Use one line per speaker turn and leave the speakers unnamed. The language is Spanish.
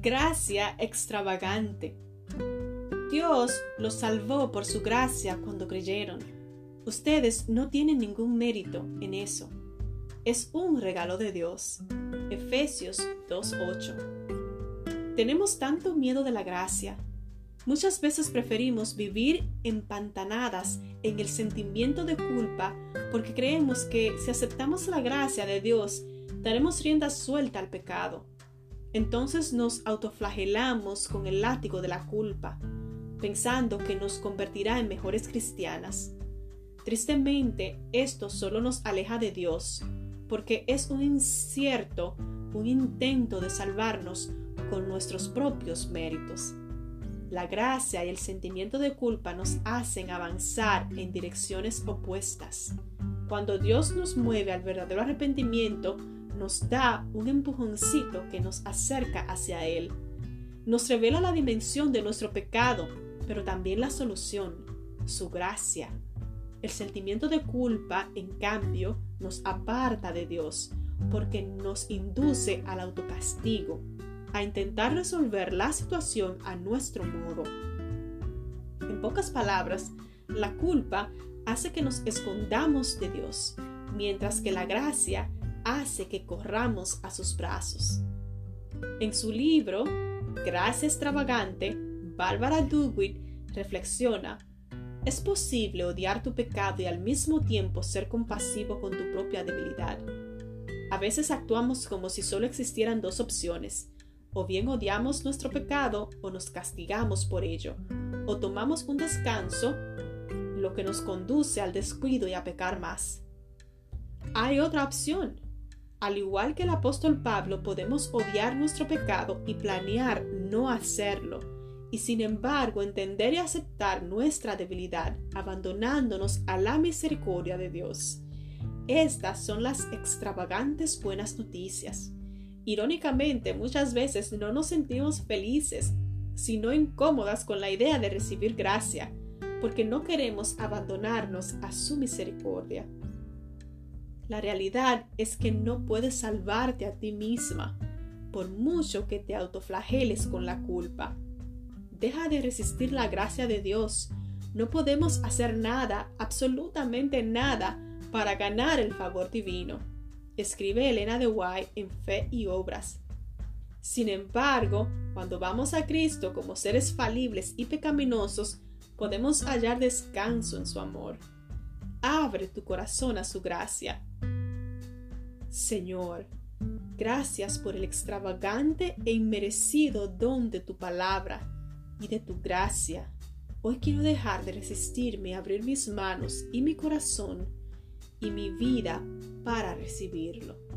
gracia extravagante. Dios los salvó por su gracia cuando creyeron. Ustedes no tienen ningún mérito en eso. Es un regalo de Dios. Efesios 2.8. Tenemos tanto miedo de la gracia. Muchas veces preferimos vivir empantanadas en el sentimiento de culpa porque creemos que si aceptamos la gracia de Dios, daremos rienda suelta al pecado. Entonces nos autoflagelamos con el látigo de la culpa, pensando que nos convertirá en mejores cristianas. Tristemente, esto solo nos aleja de Dios, porque es un incierto, un intento de salvarnos con nuestros propios méritos. La gracia y el sentimiento de culpa nos hacen avanzar en direcciones opuestas. Cuando Dios nos mueve al verdadero arrepentimiento, nos da un empujoncito que nos acerca hacia Él. Nos revela la dimensión de nuestro pecado, pero también la solución, su gracia. El sentimiento de culpa, en cambio, nos aparta de Dios, porque nos induce al autocastigo, a intentar resolver la situación a nuestro modo. En pocas palabras, la culpa hace que nos escondamos de Dios, mientras que la gracia hace que corramos a sus brazos. En su libro, Gracia extravagante, Bárbara Duguid reflexiona, es posible odiar tu pecado y al mismo tiempo ser compasivo con tu propia debilidad. A veces actuamos como si solo existieran dos opciones, o bien odiamos nuestro pecado o nos castigamos por ello, o tomamos un descanso, lo que nos conduce al descuido y a pecar más. Hay otra opción, al igual que el apóstol Pablo, podemos odiar nuestro pecado y planear no hacerlo, y sin embargo entender y aceptar nuestra debilidad, abandonándonos a la misericordia de Dios. Estas son las extravagantes buenas noticias. Irónicamente, muchas veces no nos sentimos felices, sino incómodas con la idea de recibir gracia, porque no queremos abandonarnos a su misericordia. La realidad es que no puedes salvarte a ti misma, por mucho que te autoflageles con la culpa. Deja de resistir la gracia de Dios. No podemos hacer nada, absolutamente nada, para ganar el favor divino. Escribe Elena de White en Fe y Obras. Sin embargo, cuando vamos a Cristo como seres falibles y pecaminosos, podemos hallar descanso en su amor. Abre tu corazón a su gracia Señor, gracias por el extravagante e inmerecido don de tu palabra y de tu gracia. Hoy quiero dejar de resistirme a abrir mis manos y mi corazón y mi vida para recibirlo.